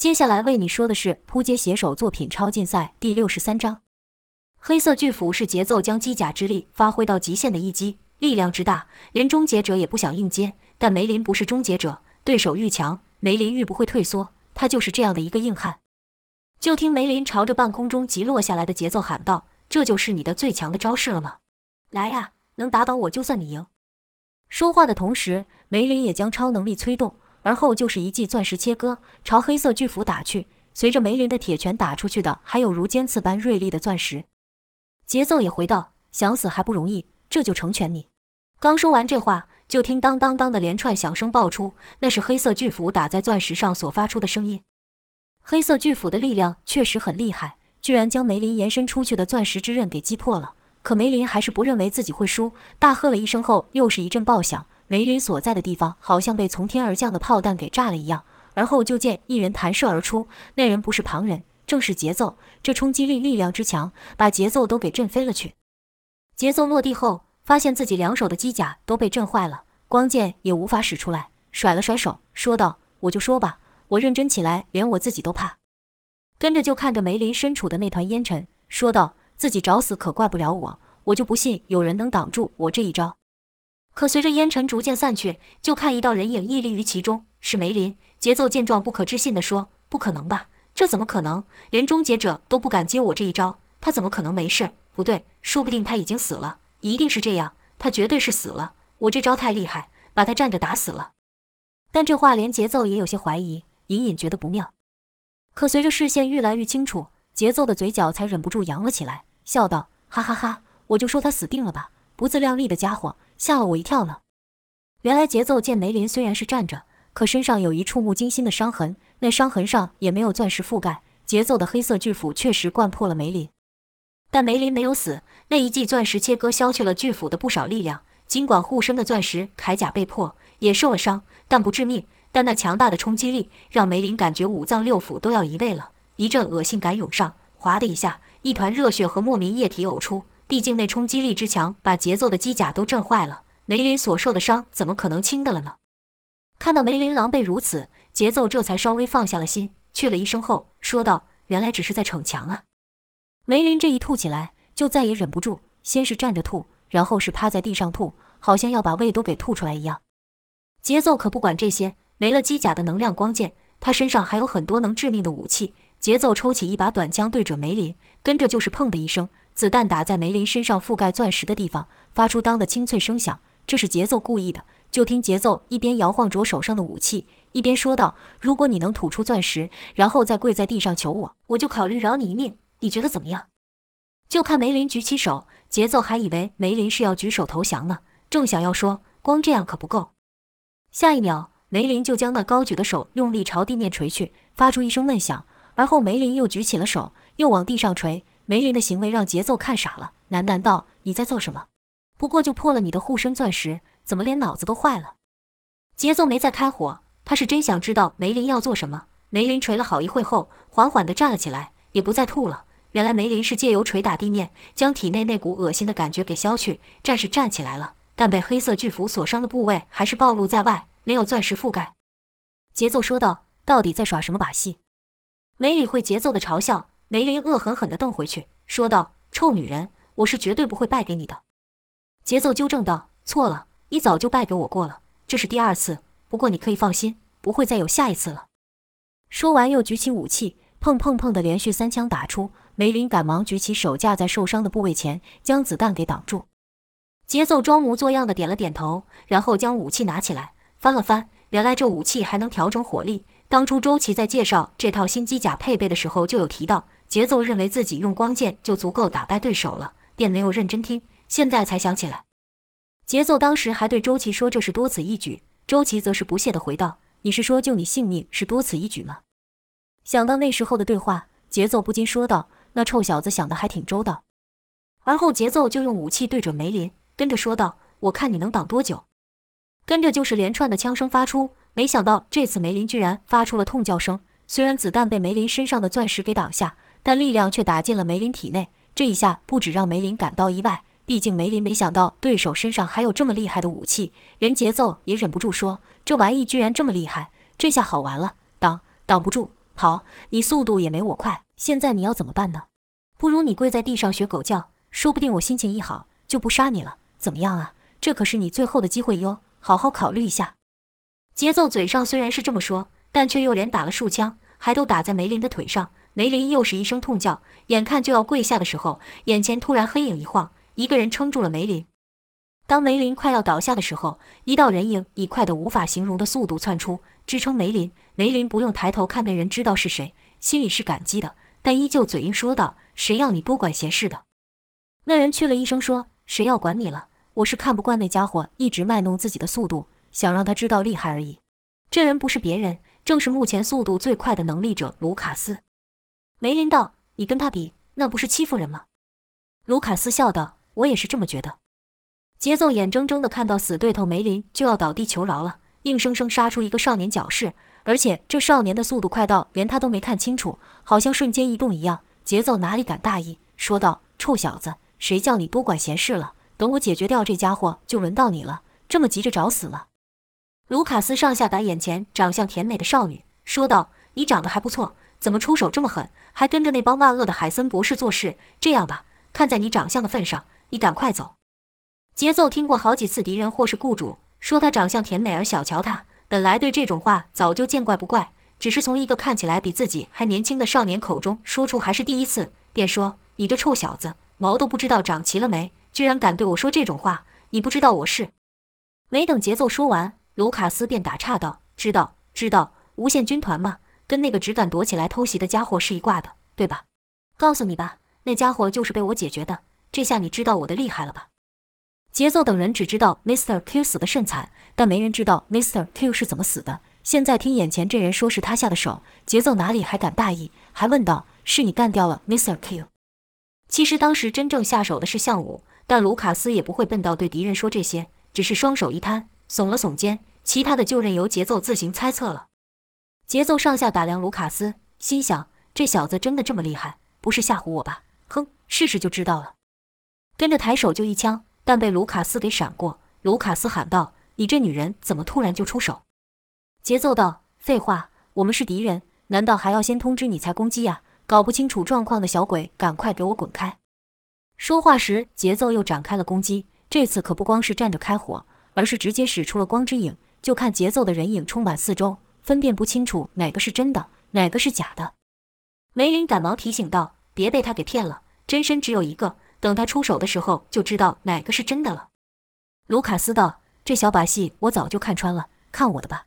接下来为你说的是扑街写手作品超竞赛第六十三章。黑色巨斧是节奏将机甲之力发挥到极限的一击，力量之大，连终结者也不想硬接。但梅林不是终结者，对手愈强，梅林愈不会退缩。他就是这样的一个硬汉。就听梅林朝着半空中急落下来的节奏喊道：“这就是你的最强的招式了吗？来呀，能打倒我就算你赢。”说话的同时，梅林也将超能力催动。而后就是一记钻石切割，朝黑色巨斧打去。随着梅林的铁拳打出去的，还有如尖刺般锐利的钻石。节奏也回道：“想死还不容易，这就成全你。”刚说完这话，就听当当当的连串响声爆出，那是黑色巨斧打在钻石上所发出的声音。黑色巨斧的力量确实很厉害，居然将梅林延伸出去的钻石之刃给击破了。可梅林还是不认为自己会输，大喝了一声后，又是一阵爆响。梅林所在的地方好像被从天而降的炮弹给炸了一样，而后就见一人弹射而出，那人不是旁人，正是节奏。这冲击力力量之强，把节奏都给震飞了去。节奏落地后，发现自己两手的机甲都被震坏了，光剑也无法使出来，甩了甩手，说道：“我就说吧，我认真起来，连我自己都怕。”跟着就看着梅林身处的那团烟尘，说道：“自己找死可怪不了我，我就不信有人能挡住我这一招。”可随着烟尘逐渐散去，就看一道人影屹立于其中，是梅林。节奏见状，不可置信地说：“不可能吧？这怎么可能？连终结者都不敢接我这一招，他怎么可能没事？不对，说不定他已经死了。一定是这样，他绝对是死了。我这招太厉害，把他站着打死了。”但这话连节奏也有些怀疑，隐隐觉得不妙。可随着视线越来越清楚，节奏的嘴角才忍不住扬了起来，笑道：“哈哈哈，我就说他死定了吧！不自量力的家伙！”吓了我一跳呢。原来节奏见梅林虽然是站着，可身上有一触目惊心的伤痕，那伤痕上也没有钻石覆盖。节奏的黑色巨斧确实贯破了梅林，但梅林没有死。那一记钻石切割消去了巨斧的不少力量，尽管护身的钻石铠甲被破，也受了伤，但不致命。但那强大的冲击力让梅林感觉五脏六腑都要移位了，一阵恶心感涌上，哗的一下，一团热血和莫名液体呕出。毕竟那冲击力之强，把节奏的机甲都震坏了。梅林所受的伤怎么可能轻的了呢？看到梅林狼狈如此，节奏这才稍微放下了心，去了一声后说道：“原来只是在逞强啊！”梅林这一吐起来，就再也忍不住，先是站着吐，然后是趴在地上吐，好像要把胃都给吐出来一样。节奏可不管这些，没了机甲的能量光剑，他身上还有很多能致命的武器。节奏抽起一把短枪对准梅林，跟着就是砰的一声。子弹打在梅林身上覆盖钻石的地方，发出当的清脆声响。这是节奏故意的。就听节奏一边摇晃着手上的武器，一边说道：“如果你能吐出钻石，然后再跪在地上求我，我就考虑饶你一命。你觉得怎么样？”就看梅林举起手，节奏还以为梅林是要举手投降呢，正想要说光这样可不够，下一秒梅林就将那高举的手用力朝地面捶去，发出一声闷响。而后梅林又举起了手，又往地上捶。梅林的行为让节奏看傻了，喃喃道：“你在做什么？不过就破了你的护身钻石，怎么连脑子都坏了？”节奏没再开火，他是真想知道梅林要做什么。梅林捶了好一会后，缓缓地站了起来，也不再吐了。原来梅林是借由捶打地面，将体内那股恶心的感觉给消去。战士站起来了，但被黑色巨斧所伤的部位还是暴露在外，没有钻石覆盖。节奏说道：“到底在耍什么把戏？”没理会节奏的嘲笑。梅林恶狠狠地瞪回去，说道：“臭女人，我是绝对不会败给你的。”节奏纠正道：“错了，你早就败给我过了，这是第二次。不过你可以放心，不会再有下一次了。”说完，又举起武器，砰砰砰的连续三枪打出。梅林赶忙举起手架在受伤的部位前，将子弹给挡住。节奏装模作样的点了点头，然后将武器拿起来翻了翻，原来这武器还能调整火力。当初周琦在介绍这套新机甲配备的时候就有提到。节奏认为自己用光剑就足够打败对手了，便没有认真听，现在才想起来。节奏当时还对周琦说这是多此一举，周琦则是不屑地回道：“你是说救你性命是多此一举吗？”想到那时候的对话，节奏不禁说道：“那臭小子想的还挺周到。”而后节奏就用武器对准梅林，跟着说道：“我看你能挡多久。”跟着就是连串的枪声发出，没想到这次梅林居然发出了痛叫声，虽然子弹被梅林身上的钻石给挡下。但力量却打进了梅林体内，这一下不止让梅林感到意外，毕竟梅林没想到对手身上还有这么厉害的武器。连节奏也忍不住说：“这玩意居然这么厉害，这下好玩了，挡挡不住，好，你速度也没我快，现在你要怎么办呢？不如你跪在地上学狗叫，说不定我心情一好就不杀你了，怎么样啊？这可是你最后的机会哟，好好考虑一下。节奏嘴上虽然是这么说，但却又连打了数枪，还都打在梅林的腿上。梅林又是一声痛叫，眼看就要跪下的时候，眼前突然黑影一晃，一个人撑住了梅林。当梅林快要倒下的时候，一道人影以快的无法形容的速度窜出，支撑梅林。梅林不用抬头看那人，知道是谁，心里是感激的，但依旧嘴硬说道：“谁要你多管闲事的？”那人去了一声说：“谁要管你了？我是看不惯那家伙一直卖弄自己的速度，想让他知道厉害而已。”这人不是别人，正是目前速度最快的能力者卢卡斯。梅林道：“你跟他比，那不是欺负人吗？”卢卡斯笑道：“我也是这么觉得。”节奏眼睁睁地看到死对头梅林就要倒地求饶了，硬生生杀出一个少年矫饰，而且这少年的速度快到连他都没看清楚，好像瞬间移动一样。节奏哪里敢大意，说道：“臭小子，谁叫你多管闲事了？等我解决掉这家伙，就轮到你了。这么急着找死了？”卢卡斯上下打眼前长相甜美的少女，说道：“你长得还不错，怎么出手这么狠，还跟着那帮万恶的海森博士做事？这样吧，看在你长相的份上，你赶快走。”节奏听过好几次敌人或是雇主说他长相甜美而小瞧他，本来对这种话早就见怪不怪，只是从一个看起来比自己还年轻的少年口中说出还是第一次，便说：“你这臭小子，毛都不知道长齐了没，居然敢对我说这种话！你不知道我是……”没等节奏说完，卢卡斯便打岔道：“知道，知道，无限军团吗，跟那个只敢躲起来偷袭的家伙是一挂的，对吧？告诉你吧，那家伙就是被我解决的。这下你知道我的厉害了吧？”节奏等人只知道 Mr. Q 死的甚惨，但没人知道 Mr. Q 是怎么死的。现在听眼前这人说是他下的手，节奏哪里还敢大意，还问道：“是你干掉了 Mr. Q？” 其实当时真正下手的是向武，但卢卡斯也不会笨到对敌人说这些，只是双手一摊，耸了耸肩，其他的就任由节奏自行猜测了。节奏上下打量卢卡斯，心想：这小子真的这么厉害？不是吓唬我吧？哼，试试就知道了。跟着抬手就一枪。但被卢卡斯给闪过。卢卡斯喊道：“你这女人怎么突然就出手？”节奏道：“废话，我们是敌人，难道还要先通知你才攻击呀？搞不清楚状况的小鬼，赶快给我滚开！”说话时，节奏又展开了攻击。这次可不光是站着开火，而是直接使出了光之影。就看节奏的人影充满四周，分辨不清楚哪个是真的，哪个是假的。梅林赶忙提醒道：“别被他给骗了，真身只有一个。”等他出手的时候，就知道哪个是真的了。卢卡斯道：“这小把戏我早就看穿了，看我的吧！”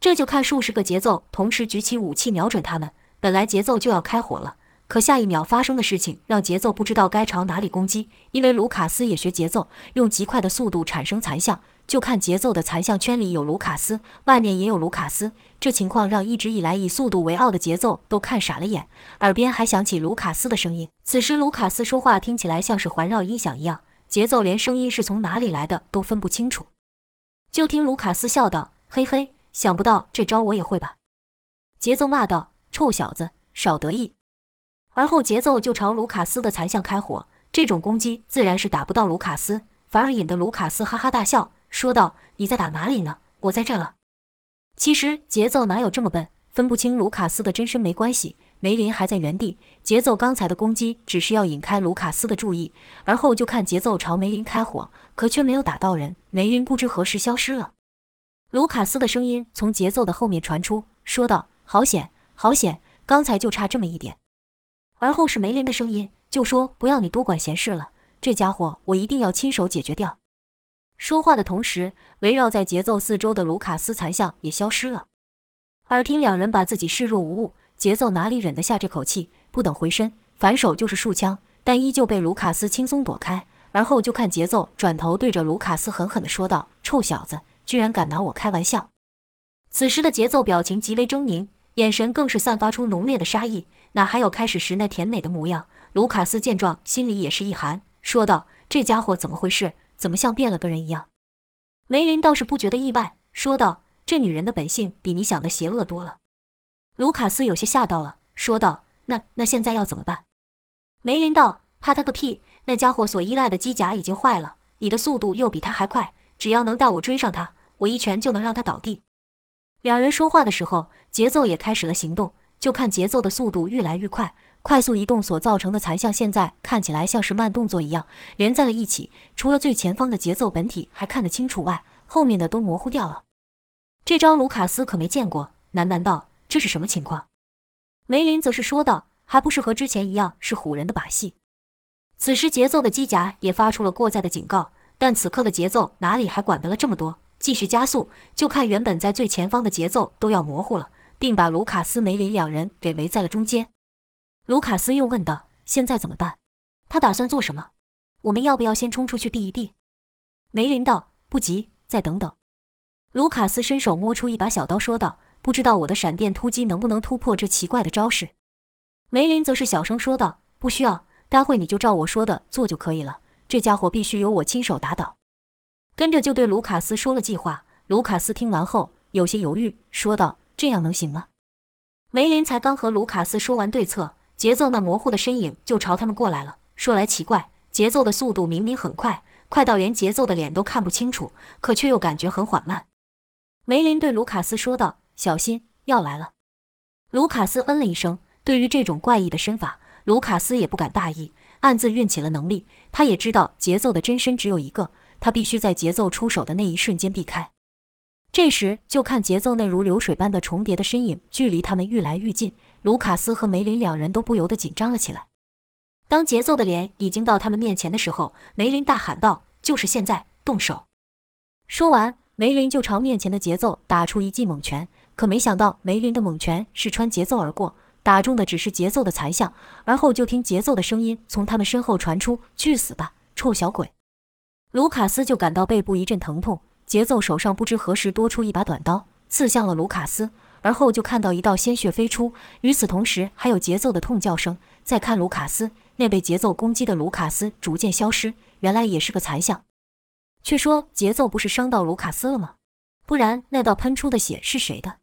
这就看数十个节奏同时举起武器瞄准他们。本来节奏就要开火了，可下一秒发生的事情让节奏不知道该朝哪里攻击。因为卢卡斯也学节奏，用极快的速度产生残像。就看节奏的残像圈里有卢卡斯，外面也有卢卡斯。这情况让一直以来以速度为傲的节奏都看傻了眼，耳边还响起卢卡斯的声音。此时卢卡斯说话听起来像是环绕音响一样，节奏连声音是从哪里来的都分不清楚。就听卢卡斯笑道：“嘿嘿，想不到这招我也会吧？”节奏骂道：“臭小子，少得意！”而后节奏就朝卢卡斯的残像开火。这种攻击自然是打不到卢卡斯，反而引得卢卡斯哈哈大笑。说道：“你在打哪里呢？我在这了。”其实节奏哪有这么笨，分不清卢卡斯的真身没关系。梅林还在原地，节奏刚才的攻击只是要引开卢卡斯的注意，而后就看节奏朝梅林开火，可却没有打到人。梅林不知何时消失了。卢卡斯的声音从节奏的后面传出，说道：“好险，好险，刚才就差这么一点。”而后是梅林的声音，就说：“不要你多管闲事了，这家伙我一定要亲手解决掉。”说话的同时，围绕在节奏四周的卢卡斯残像也消失了。耳听两人把自己视若无物，节奏哪里忍得下这口气？不等回身，反手就是数枪，但依旧被卢卡斯轻松躲开。而后就看节奏转头对着卢卡斯狠狠地说道：“臭小子，居然敢拿我开玩笑！”此时的节奏表情极为狰狞，眼神更是散发出浓烈的杀意，哪还有开始时那甜美的模样？卢卡斯见状，心里也是一寒，说道：“这家伙怎么回事？”怎么像变了个人一样？梅林倒是不觉得意外，说道：“这女人的本性比你想的邪恶多了。”卢卡斯有些吓到了，说道：“那那现在要怎么办？”梅林道：“怕他个屁！那家伙所依赖的机甲已经坏了，你的速度又比他还快，只要能带我追上他，我一拳就能让他倒地。”两人说话的时候，节奏也开始了行动。就看节奏的速度越来越快，快速移动所造成的残像，现在看起来像是慢动作一样连在了一起。除了最前方的节奏本体还看得清楚外，后面的都模糊掉了。这张卢卡斯可没见过，喃喃道：“这是什么情况？”梅林则是说道：“还不是和之前一样，是唬人的把戏。”此时节奏的机甲也发出了过载的警告，但此刻的节奏哪里还管得了这么多？继续加速，就看原本在最前方的节奏都要模糊了，并把卢卡斯、梅林两人给围在了中间。卢卡斯又问道：“现在怎么办？他打算做什么？我们要不要先冲出去避一避？”梅林道：“不急，再等等。”卢卡斯伸手摸出一把小刀，说道：“不知道我的闪电突击能不能突破这奇怪的招式？”梅林则是小声说道：“不需要，待会你就照我说的做就可以了。这家伙必须由我亲手打倒。”跟着就对卢卡斯说了计划。卢卡斯听完后有些犹豫，说道：“这样能行吗？”梅林才刚和卢卡斯说完对策，节奏那模糊的身影就朝他们过来了。说来奇怪，节奏的速度明明很快，快到连节奏的脸都看不清楚，可却又感觉很缓慢。梅林对卢卡斯说道：“小心，要来了。”卢卡斯嗯了一声。对于这种怪异的身法，卢卡斯也不敢大意，暗自运起了能力。他也知道节奏的真身只有一个。他必须在节奏出手的那一瞬间避开。这时，就看节奏那如流水般的重叠的身影，距离他们愈来愈近。卢卡斯和梅林两人都不由得紧张了起来。当节奏的脸已经到他们面前的时候，梅林大喊道：“就是现在，动手！”说完，梅林就朝面前的节奏打出一记猛拳。可没想到，梅林的猛拳是穿节奏而过，打中的只是节奏的残像。而后就听节奏的声音从他们身后传出：“去死吧，臭小鬼！”卢卡斯就感到背部一阵疼痛，节奏手上不知何时多出一把短刀，刺向了卢卡斯。而后就看到一道鲜血飞出，与此同时还有节奏的痛叫声。再看卢卡斯，那被节奏攻击的卢卡斯逐渐消失，原来也是个残像。却说节奏不是伤到卢卡斯了吗？不然那道喷出的血是谁的？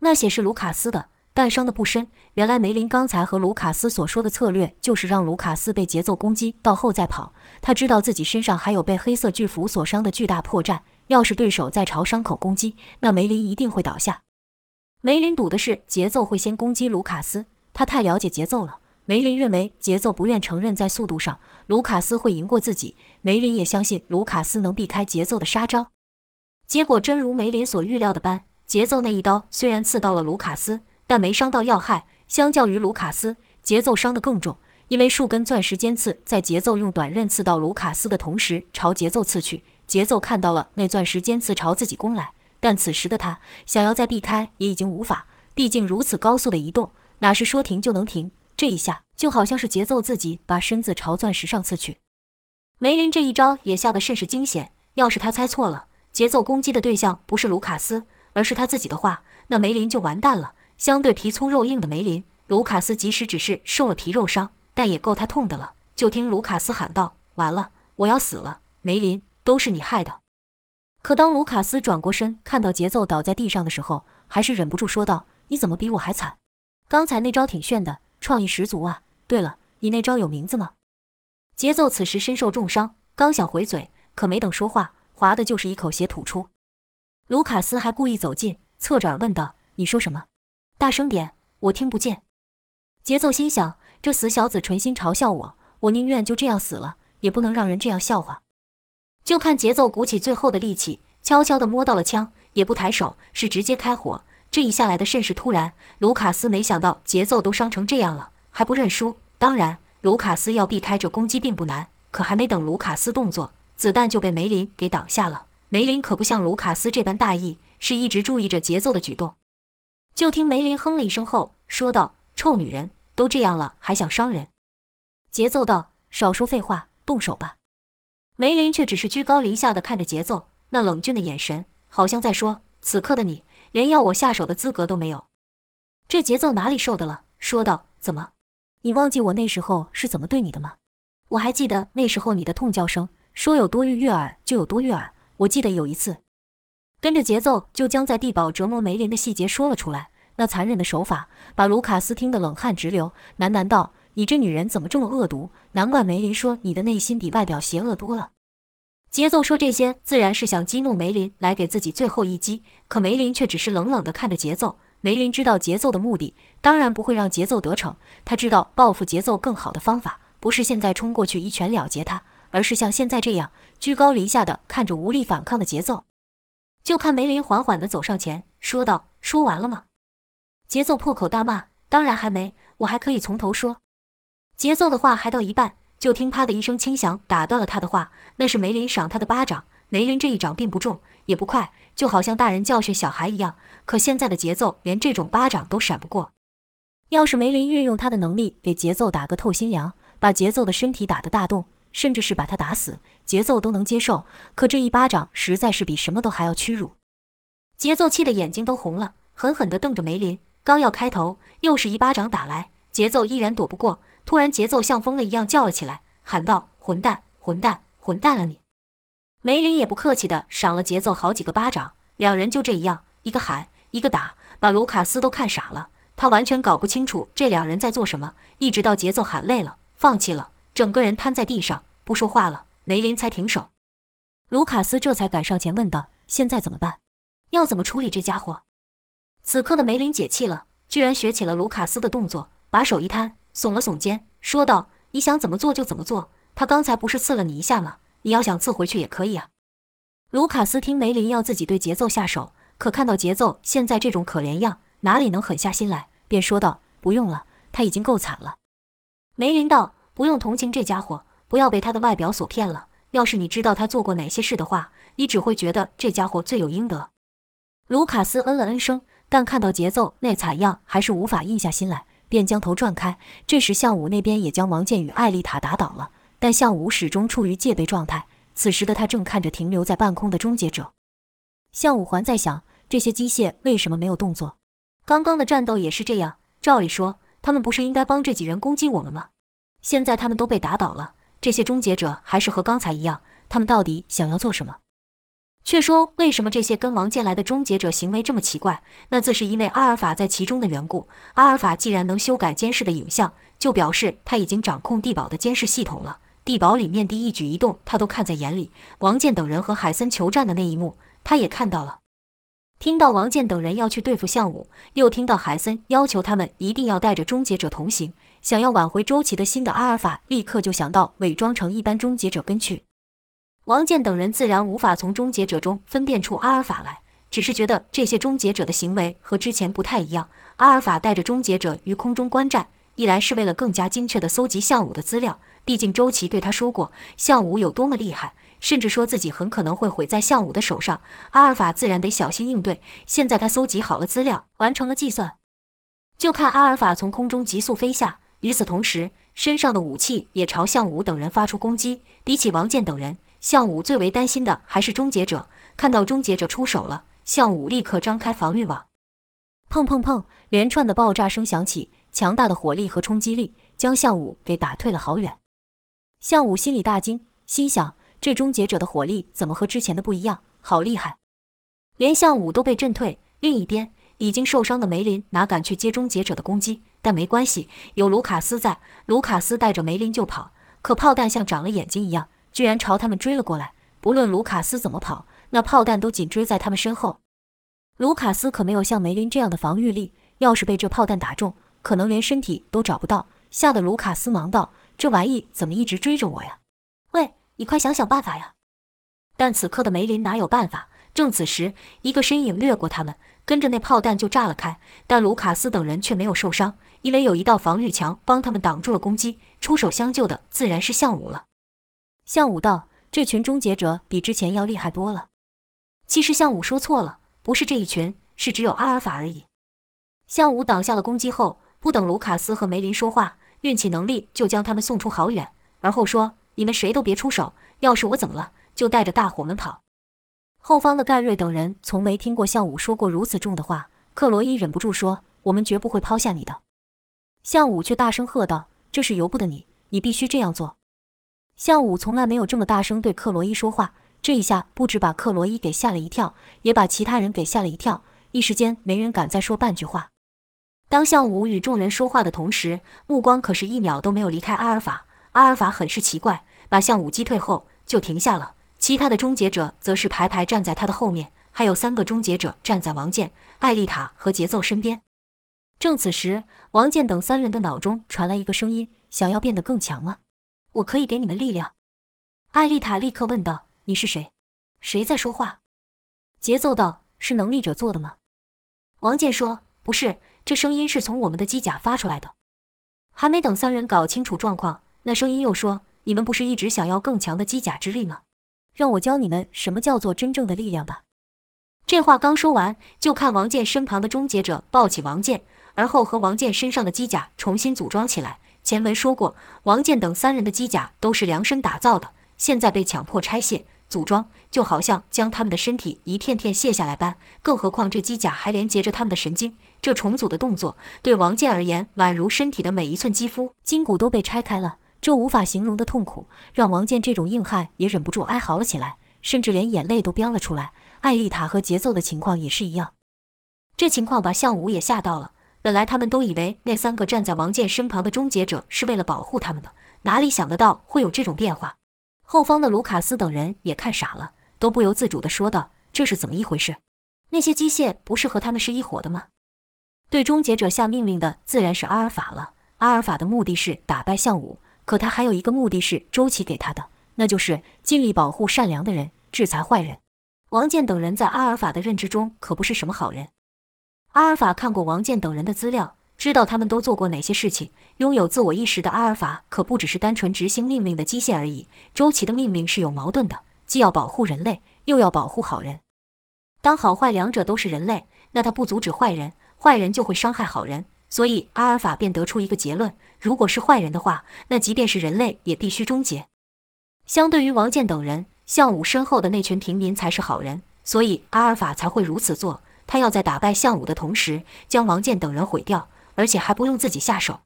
那血是卢卡斯的。但伤的不深。原来梅林刚才和卢卡斯所说的策略，就是让卢卡斯被节奏攻击到后再跑。他知道自己身上还有被黑色巨斧所伤的巨大破绽，要是对手再朝伤口攻击，那梅林一定会倒下。梅林赌的是节奏会先攻击卢卡斯，他太了解节奏了。梅林认为节奏不愿承认在速度上卢卡斯会赢过自己，梅林也相信卢卡斯能避开节奏的杀招。结果真如梅林所预料的般，节奏那一刀虽然刺到了卢卡斯。但没伤到要害，相较于卢卡斯，节奏伤得更重，因为数根钻石尖刺在节奏用短刃刺到卢卡斯的同时朝节奏刺去。节奏看到了那钻石尖刺朝自己攻来，但此时的他想要再避开也已经无法，毕竟如此高速的移动，哪是说停就能停？这一下就好像是节奏自己把身子朝钻石上刺去。梅林这一招也下得甚是惊险，要是他猜错了，节奏攻击的对象不是卢卡斯，而是他自己的话，那梅林就完蛋了。相对皮粗肉硬的梅林，卢卡斯即使只是受了皮肉伤，但也够他痛的了。就听卢卡斯喊道：“完了，我要死了！梅林，都是你害的。”可当卢卡斯转过身，看到节奏倒在地上的时候，还是忍不住说道：“你怎么比我还惨？刚才那招挺炫的，创意十足啊！对了，你那招有名字吗？”节奏此时身受重伤，刚想回嘴，可没等说话，划的就是一口血吐出。卢卡斯还故意走近，侧着耳问道：“你说什么？”大声点，我听不见。节奏心想：这死小子存心嘲笑我，我宁愿就这样死了，也不能让人这样笑话。就看节奏鼓起最后的力气，悄悄地摸到了枪，也不抬手，是直接开火。这一下来的甚是突然，卢卡斯没想到节奏都伤成这样了，还不认输。当然，卢卡斯要避开这攻击并不难，可还没等卢卡斯动作，子弹就被梅林给挡下了。梅林可不像卢卡斯这般大意，是一直注意着节奏的举动。就听梅林哼了一声后说道：“臭女人，都这样了还想伤人？”节奏道：“少说废话，动手吧。”梅林却只是居高临下的看着节奏，那冷峻的眼神好像在说：“此刻的你连要我下手的资格都没有。”这节奏哪里受得了，说道：“怎么，你忘记我那时候是怎么对你的吗？我还记得那时候你的痛叫声，说有多欲悦耳就有多悦耳。我记得有一次。”跟着节奏就将在地堡折磨梅林的细节说了出来，那残忍的手法把卢卡斯听得冷汗直流，喃喃道：“你这女人怎么这么恶毒？难怪梅林说你的内心比外表邪恶多了。”节奏说这些自然是想激怒梅林来给自己最后一击，可梅林却只是冷冷地看着节奏，梅林知道节奏的目的，当然不会让节奏得逞。他知道报复节奏更好的方法，不是现在冲过去一拳了结他，而是像现在这样居高临下的看着无力反抗的节奏。就看梅林缓缓地走上前，说道：“说完了吗？”节奏破口大骂：“当然还没，我还可以从头说。”节奏的话还到一半，就听啪的一声轻响打断了他的话。那是梅林赏他的巴掌。梅林这一掌并不重，也不快，就好像大人教训小孩一样。可现在的节奏连这种巴掌都闪不过。要是梅林运用他的能力给节奏打个透心凉，把节奏的身体打得大洞，甚至是把他打死，节奏都能接受。可这一巴掌实在是比什么都还要屈辱。节奏气得眼睛都红了，狠狠地瞪着梅林。刚要开头，又是一巴掌打来，节奏依然躲不过。突然，节奏像疯了一样叫了起来，喊道：“混蛋，混蛋，混蛋了你！”梅林也不客气的赏了节奏好几个巴掌。两人就这样，一个喊，一个打，把卢卡斯都看傻了。他完全搞不清楚这两人在做什么。一直到节奏喊累了，放弃了，整个人瘫在地上不说话了，梅林才停手。卢卡斯这才赶上前问道：“现在怎么办？要怎么处理这家伙？”此刻的梅林解气了，居然学起了卢卡斯的动作，把手一摊。耸了耸肩，说道：“你想怎么做就怎么做。他刚才不是刺了你一下吗？你要想刺回去也可以啊。”卢卡斯听梅林要自己对节奏下手，可看到节奏现在这种可怜样，哪里能狠下心来，便说道：“不用了，他已经够惨了。”梅林道：“不用同情这家伙，不要被他的外表所骗了。要是你知道他做过哪些事的话，你只会觉得这家伙罪有应得。”卢卡斯嗯了嗯声，但看到节奏那惨样，还是无法硬下心来。便将头转开。这时，项武那边也将王健与艾丽塔打倒了，但项武始终处于戒备状态。此时的他正看着停留在半空的终结者。项武还在想，这些机械为什么没有动作？刚刚的战斗也是这样。照理说，他们不是应该帮这几人攻击我们吗？现在他们都被打倒了，这些终结者还是和刚才一样。他们到底想要做什么？却说，为什么这些跟王建来的终结者行为这么奇怪？那自是因为阿尔法在其中的缘故。阿尔法既然能修改监视的影像，就表示他已经掌控地堡的监视系统了。地堡里面的一举一动，他都看在眼里。王健等人和海森求战的那一幕，他也看到了。听到王健等人要去对付项武，又听到海森要求他们一定要带着终结者同行，想要挽回周琦的心的阿尔法，立刻就想到伪装成一般终结者跟去。王健等人自然无法从终结者中分辨出阿尔法来，只是觉得这些终结者的行为和之前不太一样。阿尔法带着终结者于空中观战，一来是为了更加精确地搜集项武的资料，毕竟周琦对他说过项武有多么厉害，甚至说自己很可能会毁在项武的手上。阿尔法自然得小心应对。现在他搜集好了资料，完成了计算，就看阿尔法从空中急速飞下，与此同时，身上的武器也朝项武等人发出攻击。比起王健等人。项武最为担心的还是终结者。看到终结者出手了，项武立刻张开防御网。砰砰砰！连串的爆炸声响起，强大的火力和冲击力将项武给打退了好远。项武心里大惊，心想：这终结者的火力怎么和之前的不一样？好厉害！连项武都被震退。另一边，已经受伤的梅林哪敢去接终结者的攻击？但没关系，有卢卡斯在。卢卡斯带着梅林就跑，可炮弹像长了眼睛一样。居然朝他们追了过来，不论卢卡斯怎么跑，那炮弹都紧追在他们身后。卢卡斯可没有像梅林这样的防御力，要是被这炮弹打中，可能连身体都找不到。吓得卢卡斯忙道：“这玩意怎么一直追着我呀？喂，你快想想办法呀！”但此刻的梅林哪有办法？正此时，一个身影掠过他们，跟着那炮弹就炸了开。但卢卡斯等人却没有受伤，因为有一道防御墙帮他们挡住了攻击。出手相救的自然是项武了。项武道：“这群终结者比之前要厉害多了。”其实项武说错了，不是这一群，是只有阿尔法而已。项武挡下了攻击后，不等卢卡斯和梅林说话，运起能力就将他们送出好远，而后说：“你们谁都别出手，要是我怎么了，就带着大伙们跑。”后方的盖瑞等人从没听过项武说过如此重的话。克罗伊忍不住说：“我们绝不会抛下你的。”项武却大声喝道：“这是由不得你，你必须这样做。”项武从来没有这么大声对克罗伊说话，这一下不止把克罗伊给吓了一跳，也把其他人给吓了一跳。一时间，没人敢再说半句话。当项武与众人说话的同时，目光可是一秒都没有离开阿尔法。阿尔法很是奇怪，把项武击退后就停下了。其他的终结者则是排排站在他的后面。还有三个终结者站在王健、艾丽塔和节奏身边。正此时，王健等三人的脑中传来一个声音：“想要变得更强吗？我可以给你们力量。”艾丽塔立刻问道：“你是谁？谁在说话？”节奏道：“是能力者做的吗？”王健说：“不是，这声音是从我们的机甲发出来的。”还没等三人搞清楚状况，那声音又说：“你们不是一直想要更强的机甲之力吗？让我教你们什么叫做真正的力量吧。”这话刚说完，就看王健身旁的终结者抱起王健。而后和王健身上的机甲重新组装起来。前文说过，王健等三人的机甲都是量身打造的，现在被强迫拆卸组装，就好像将他们的身体一片片卸下来般。更何况这机甲还连接着他们的神经，这重组的动作对王健而言，宛如身体的每一寸肌肤、筋骨都被拆开了。这无法形容的痛苦，让王健这种硬汉也忍不住哀嚎了起来，甚至连眼泪都飙了出来。艾丽塔和节奏的情况也是一样，这情况把向武也吓到了。本来他们都以为那三个站在王健身旁的终结者是为了保护他们的，哪里想得到会有这种变化？后方的卢卡斯等人也看傻了，都不由自主地说道：“这是怎么一回事？那些机械不是和他们是一伙的吗？”对终结者下命令的自然是阿尔法了。阿尔法的目的是打败项武，可他还有一个目的是周琦给他的，那就是尽力保护善良的人，制裁坏人。王健等人在阿尔法的认知中可不是什么好人。阿尔法看过王健等人的资料，知道他们都做过哪些事情。拥有自我意识的阿尔法可不只是单纯执行命令的机械而已。周琦的命令是有矛盾的，既要保护人类，又要保护好人。当好坏两者都是人类，那他不阻止坏人，坏人就会伤害好人。所以阿尔法便得出一个结论：如果是坏人的话，那即便是人类也必须终结。相对于王健等人，项武身后的那群平民才是好人，所以阿尔法才会如此做。他要在打败项武的同时，将王健等人毁掉，而且还不用自己下手。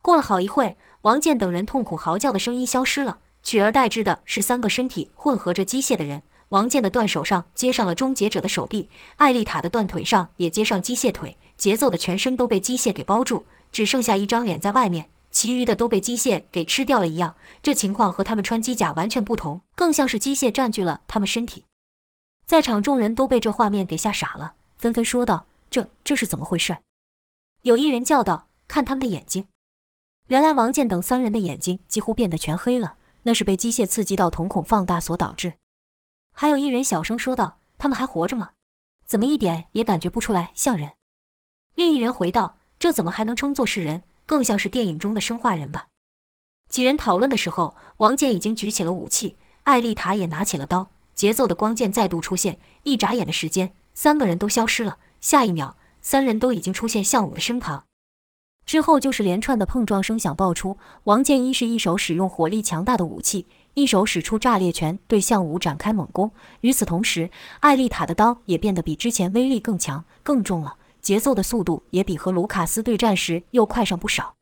过了好一会，王健等人痛苦嚎叫的声音消失了，取而代之的是三个身体混合着机械的人。王健的断手上接上了终结者的手臂，艾丽塔的断腿上也接上机械腿，节奏的全身都被机械给包住，只剩下一张脸在外面，其余的都被机械给吃掉了一样。这情况和他们穿机甲完全不同，更像是机械占据了他们身体。在场众人都被这画面给吓傻了。纷纷说道：“这这是怎么回事？”有一人叫道：“看他们的眼睛！”原来王健等三人的眼睛几乎变得全黑了，那是被机械刺激到瞳孔放大所导致。还有一人小声说道：“他们还活着吗？怎么一点也感觉不出来像人？”另一人回道：“这怎么还能称作是人？更像是电影中的生化人吧？”几人讨论的时候，王健已经举起了武器，艾丽塔也拿起了刀，节奏的光剑再度出现，一眨眼的时间。三个人都消失了，下一秒，三人都已经出现向武的身旁。之后就是连串的碰撞声响爆出。王建一是一手使用火力强大的武器，一手使出炸裂拳对向武展开猛攻。与此同时，艾丽塔的刀也变得比之前威力更强、更重了，节奏的速度也比和卢卡斯对战时又快上不少。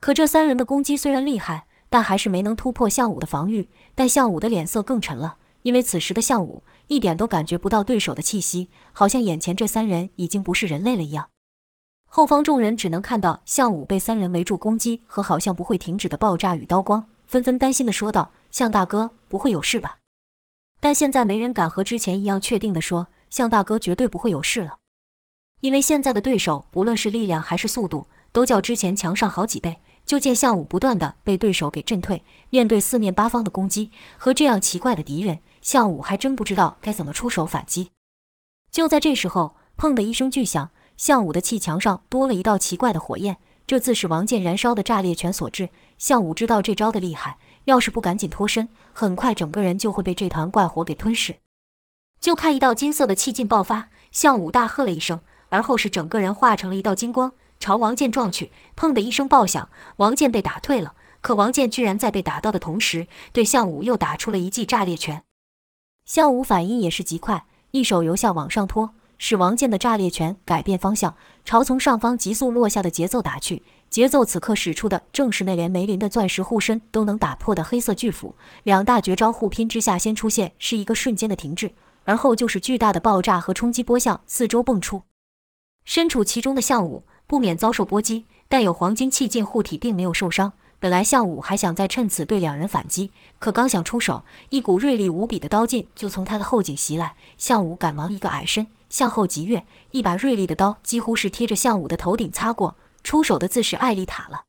可这三人的攻击虽然厉害，但还是没能突破向武的防御。但向武的脸色更沉了，因为此时的向武。一点都感觉不到对手的气息，好像眼前这三人已经不是人类了一样。后方众人只能看到项武被三人围住攻击和好像不会停止的爆炸与刀光，纷纷担心地说道：“向大哥，不会有事吧？”但现在没人敢和之前一样确定地说：“向大哥绝对不会有事了。”因为现在的对手不论是力量还是速度，都较之前强上好几倍。就见项武不断地被对手给震退，面对四面八方的攻击和这样奇怪的敌人。项武还真不知道该怎么出手反击。就在这时候，砰的一声巨响，项武的气墙上多了一道奇怪的火焰，这自是王健燃烧的炸裂拳所致。项武知道这招的厉害，要是不赶紧脱身，很快整个人就会被这团怪火给吞噬。就看一道金色的气劲爆发，项武大喝了一声，而后是整个人化成了一道金光，朝王健撞去。砰的一声爆响，王健被打退了。可王健居然在被打到的同时，对项武又打出了一记炸裂拳。项武反应也是极快，一手由下往上拖，使王健的炸裂拳改变方向，朝从上方急速落下的节奏打去。节奏此刻使出的正是那连梅林的钻石护身都能打破的黑色巨斧。两大绝招互拼之下，先出现是一个瞬间的停滞，而后就是巨大的爆炸和冲击波向四周迸出。身处其中的项武不免遭受波及，但有黄金气劲护体，并没有受伤。本来项武还想再趁此对两人反击，可刚想出手，一股锐利无比的刀劲就从他的后颈袭来。项武赶忙一个矮身向后急跃，一把锐利的刀几乎是贴着项武的头顶擦过。出手的自是艾丽塔了。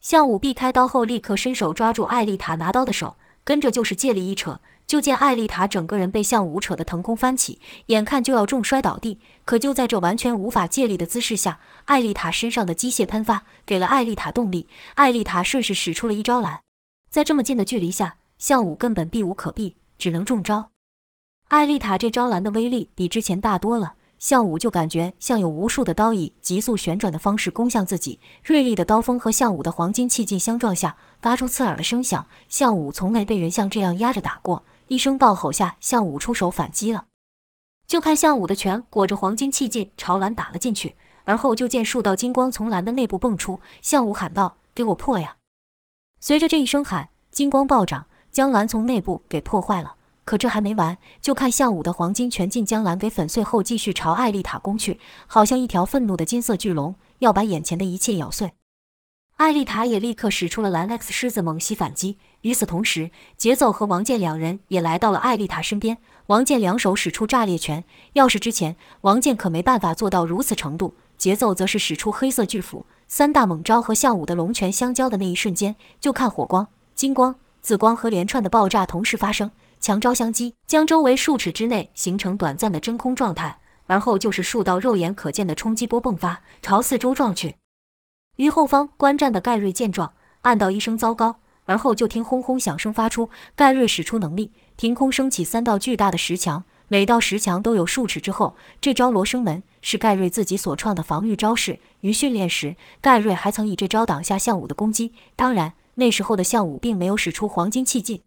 项武避开刀后，立刻伸手抓住艾丽塔拿刀的手，跟着就是借力一扯。就见艾丽塔整个人被项武扯得腾空翻起，眼看就要重摔倒地。可就在这完全无法借力的姿势下，艾丽塔身上的机械喷发给了艾丽塔动力。艾丽塔顺势使出了一招蓝，在这么近的距离下，项武根本避无可避，只能中招。艾丽塔这招蓝的威力比之前大多了。项武就感觉像有无数的刀以急速旋转的方式攻向自己，锐利的刀锋和项武的黄金气劲相撞下，发出刺耳的声响。项武从没被人像这样压着打过，一声暴吼下，项武出手反击了。就看项武的拳裹着黄金气劲朝蓝打了进去，而后就见数道金光从蓝的内部蹦出，项武喊道：“给我破呀！”随着这一声喊，金光暴涨，将蓝从内部给破坏了。可这还没完，就看项武的黄金拳劲将蓝给粉碎后，继续朝艾丽塔攻去，好像一条愤怒的金色巨龙，要把眼前的一切咬碎。艾丽塔也立刻使出了蓝 X 狮子猛袭反击。与此同时，节奏和王健两人也来到了艾丽塔身边。王健两手使出炸裂拳，要是之前王健可没办法做到如此程度，节奏则是使出黑色巨斧，三大猛招和向武的龙拳相交的那一瞬间，就看火光、金光、紫光和连串的爆炸同时发生。强招相击，将周围数尺之内形成短暂的真空状态，而后就是数道肉眼可见的冲击波迸发，朝四周撞去。于后方观战的盖瑞见状，暗道一声糟糕，而后就听轰轰响声发出。盖瑞使出能力，凭空升起三道巨大的石墙，每道石墙都有数尺之厚。这招罗生门是盖瑞自己所创的防御招式。于训练时，盖瑞还曾以这招挡下项武的攻击。当然，那时候的项武并没有使出黄金气劲。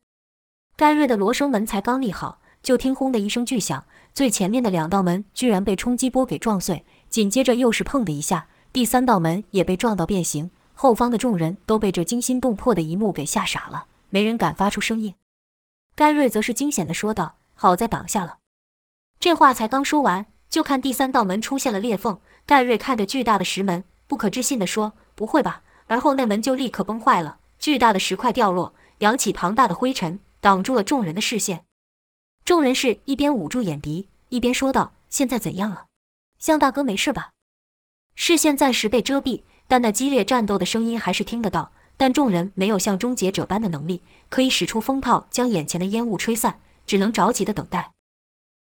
盖瑞的罗生门才刚立好，就听轰的一声巨响，最前面的两道门居然被冲击波给撞碎，紧接着又是砰的一下，第三道门也被撞到变形。后方的众人都被这惊心动魄的一幕给吓傻了，没人敢发出声音。盖瑞则是惊险地说道：“好在挡下了。”这话才刚说完，就看第三道门出现了裂缝。盖瑞看着巨大的石门，不可置信地说：“不会吧？”而后那门就立刻崩坏了，巨大的石块掉落，扬起庞大的灰尘。挡住了众人的视线，众人是一边捂住眼鼻，一边说道：“现在怎样了？向大哥没事吧？”视线暂时被遮蔽，但那激烈战斗的声音还是听得到。但众人没有像终结者般的能力，可以使出风炮将眼前的烟雾吹散，只能着急的等待。